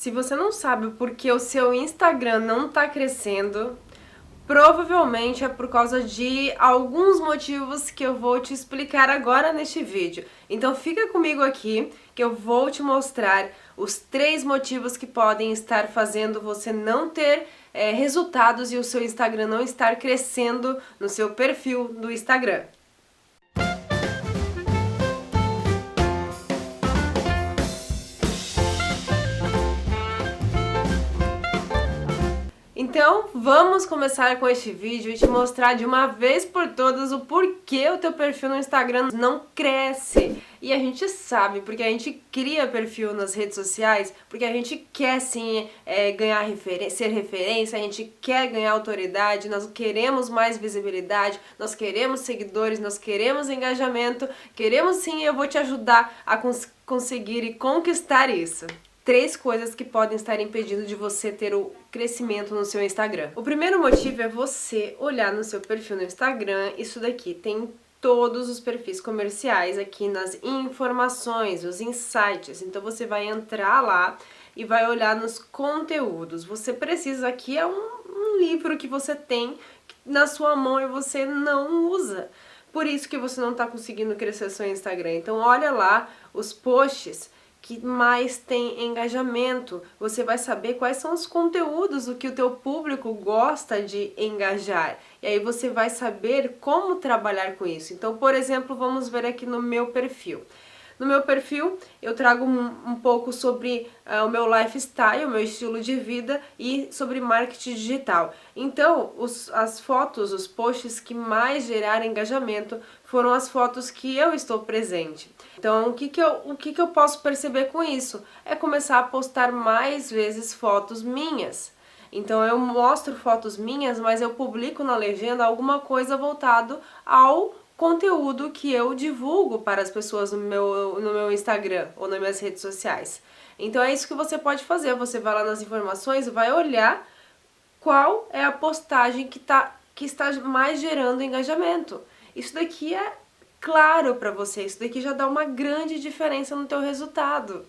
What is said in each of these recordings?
Se você não sabe por que o seu Instagram não está crescendo, provavelmente é por causa de alguns motivos que eu vou te explicar agora neste vídeo. Então fica comigo aqui que eu vou te mostrar os três motivos que podem estar fazendo você não ter é, resultados e o seu Instagram não estar crescendo no seu perfil do Instagram. Então, vamos começar com este vídeo e te mostrar de uma vez por todas o porquê o teu perfil no Instagram não cresce. E a gente sabe, porque a gente cria perfil nas redes sociais, porque a gente quer sim é, ganhar ser referência, a gente quer ganhar autoridade, nós queremos mais visibilidade, nós queremos seguidores, nós queremos engajamento, queremos sim, eu vou te ajudar a cons conseguir e conquistar isso três coisas que podem estar impedindo de você ter o crescimento no seu Instagram. O primeiro motivo é você olhar no seu perfil no Instagram, isso daqui tem todos os perfis comerciais aqui nas informações, os insights. Então você vai entrar lá e vai olhar nos conteúdos. Você precisa aqui é um, um livro que você tem na sua mão e você não usa. Por isso que você não está conseguindo crescer seu Instagram. Então olha lá os posts que mais tem engajamento. Você vai saber quais são os conteúdos, o que o teu público gosta de engajar. E aí você vai saber como trabalhar com isso. Então, por exemplo, vamos ver aqui no meu perfil. No meu perfil, eu trago um, um pouco sobre uh, o meu lifestyle, o meu estilo de vida e sobre marketing digital. Então, os, as fotos, os posts que mais geraram engajamento foram as fotos que eu estou presente. Então, o que, que, eu, o que, que eu posso perceber com isso? É começar a postar mais vezes fotos minhas. Então eu mostro fotos minhas, mas eu publico na legenda alguma coisa voltado ao conteúdo que eu divulgo para as pessoas no meu, no meu Instagram ou nas minhas redes sociais. Então é isso que você pode fazer. Você vai lá nas informações vai olhar qual é a postagem que, tá, que está mais gerando engajamento. Isso daqui é claro para você, isso daqui já dá uma grande diferença no teu resultado.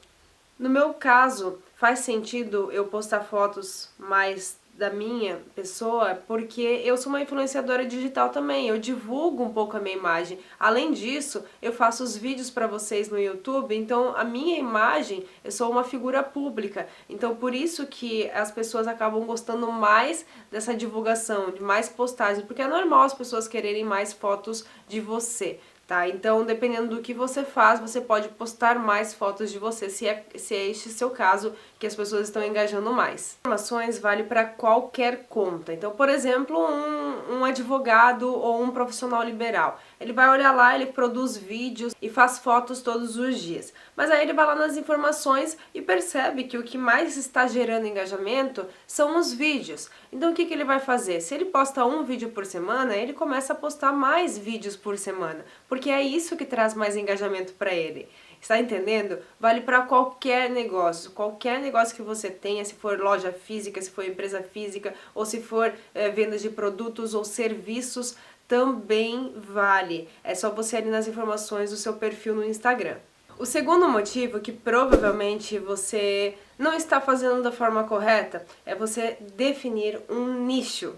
No meu caso, faz sentido eu postar fotos mais da minha pessoa, porque eu sou uma influenciadora digital também, eu divulgo um pouco a minha imagem. Além disso, eu faço os vídeos para vocês no YouTube, então a minha imagem, eu sou uma figura pública. Então por isso que as pessoas acabam gostando mais dessa divulgação, de mais postagens, porque é normal as pessoas quererem mais fotos de você tá? Então, dependendo do que você faz, você pode postar mais fotos de você, se é, se é este seu caso, que as pessoas estão engajando mais. Informações vale para qualquer conta. Então, por exemplo, um, um advogado ou um profissional liberal. Ele vai olhar lá, ele produz vídeos e faz fotos todos os dias. Mas aí ele vai lá nas informações e percebe que o que mais está gerando engajamento são os vídeos. Então o que, que ele vai fazer? Se ele posta um vídeo por semana, ele começa a postar mais vídeos por semana, porque é isso que traz mais engajamento para ele. Está entendendo? Vale para qualquer negócio, qualquer negócio que você tenha, se for loja física, se for empresa física, ou se for é, vendas de produtos ou serviços, também vale. É só você ali nas informações do seu perfil no Instagram. O segundo motivo que provavelmente você não está fazendo da forma correta é você definir um nicho.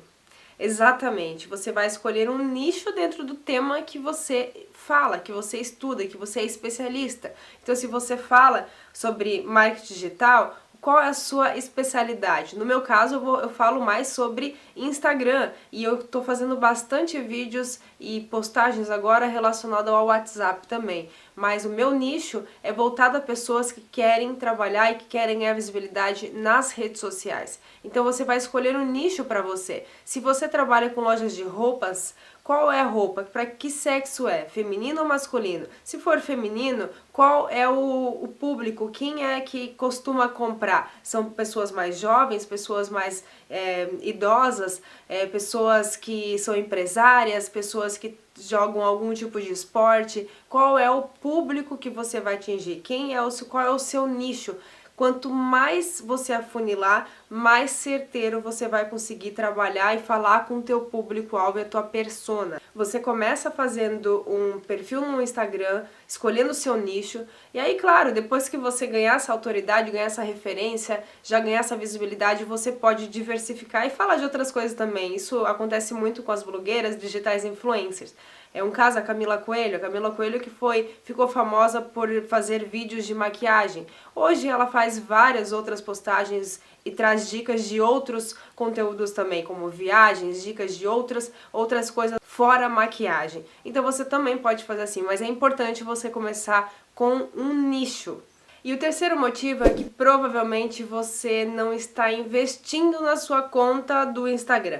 Exatamente, você vai escolher um nicho dentro do tema que você fala, que você estuda, que você é especialista. Então, se você fala sobre marketing digital, qual é a sua especialidade? No meu caso, eu, vou, eu falo mais sobre Instagram e eu estou fazendo bastante vídeos e postagens agora relacionado ao WhatsApp também. Mas o meu nicho é voltado a pessoas que querem trabalhar e que querem ganhar visibilidade nas redes sociais. Então você vai escolher um nicho para você. Se você trabalha com lojas de roupas, qual é a roupa? Para que sexo é? Feminino ou masculino? Se for feminino, qual é o, o público? Quem é que costuma comprar? São pessoas mais jovens, pessoas mais é, idosas, é, pessoas que são empresárias, pessoas que jogam algum tipo de esporte? Qual é o público que você vai atingir? Quem é o qual é o seu nicho? Quanto mais você afunilar, mais certeiro você vai conseguir trabalhar e falar com o teu público-alvo e a tua persona. Você começa fazendo um perfil no Instagram, escolhendo o seu nicho, e aí, claro, depois que você ganhar essa autoridade, ganhar essa referência, já ganhar essa visibilidade, você pode diversificar e falar de outras coisas também. Isso acontece muito com as blogueiras digitais influencers. É um caso a Camila Coelho, a Camila Coelho que foi ficou famosa por fazer vídeos de maquiagem. Hoje ela faz várias outras postagens e traz dicas de outros conteúdos também, como viagens, dicas de outras outras coisas fora maquiagem. Então você também pode fazer assim, mas é importante você começar com um nicho. E o terceiro motivo é que provavelmente você não está investindo na sua conta do Instagram.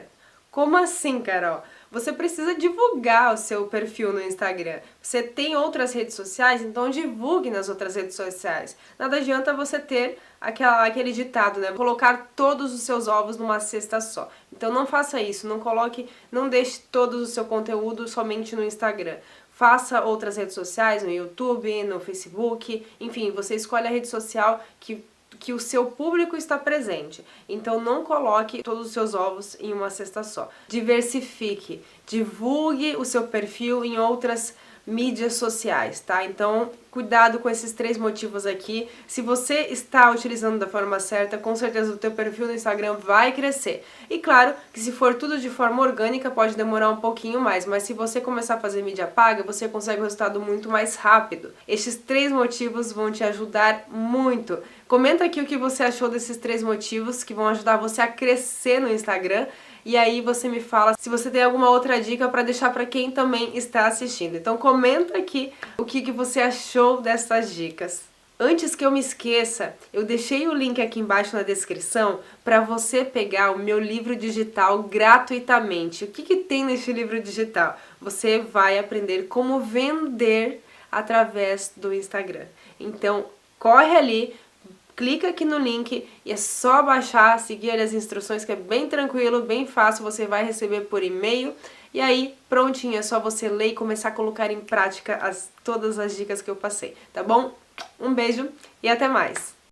Como assim, Carol? Você precisa divulgar o seu perfil no Instagram. Você tem outras redes sociais, então divulgue nas outras redes sociais. Nada adianta você ter aquela, aquele ditado, né? Colocar todos os seus ovos numa cesta só. Então não faça isso, não coloque, não deixe todo o seu conteúdo somente no Instagram. Faça outras redes sociais, no YouTube, no Facebook, enfim, você escolhe a rede social que que o seu público está presente. Então não coloque todos os seus ovos em uma cesta só. Diversifique, divulgue o seu perfil em outras mídias sociais, tá? Então, cuidado com esses três motivos aqui. Se você está utilizando da forma certa, com certeza o teu perfil no Instagram vai crescer. E claro, que se for tudo de forma orgânica, pode demorar um pouquinho mais, mas se você começar a fazer mídia paga, você consegue um resultado muito mais rápido. Estes três motivos vão te ajudar muito. Comenta aqui o que você achou desses três motivos que vão ajudar você a crescer no Instagram e aí você me fala se você tem alguma outra dica para deixar para quem também está assistindo. Então comenta aqui o que, que você dessas dicas. Antes que eu me esqueça, eu deixei o link aqui embaixo na descrição para você pegar o meu livro digital gratuitamente. O que, que tem nesse livro digital? Você vai aprender como vender através do Instagram. Então, corre ali, clica aqui no link e é só baixar, seguir as instruções que é bem tranquilo, bem fácil, você vai receber por e-mail. E aí, prontinho, é só você ler e começar a colocar em prática as, todas as dicas que eu passei, tá bom? Um beijo e até mais!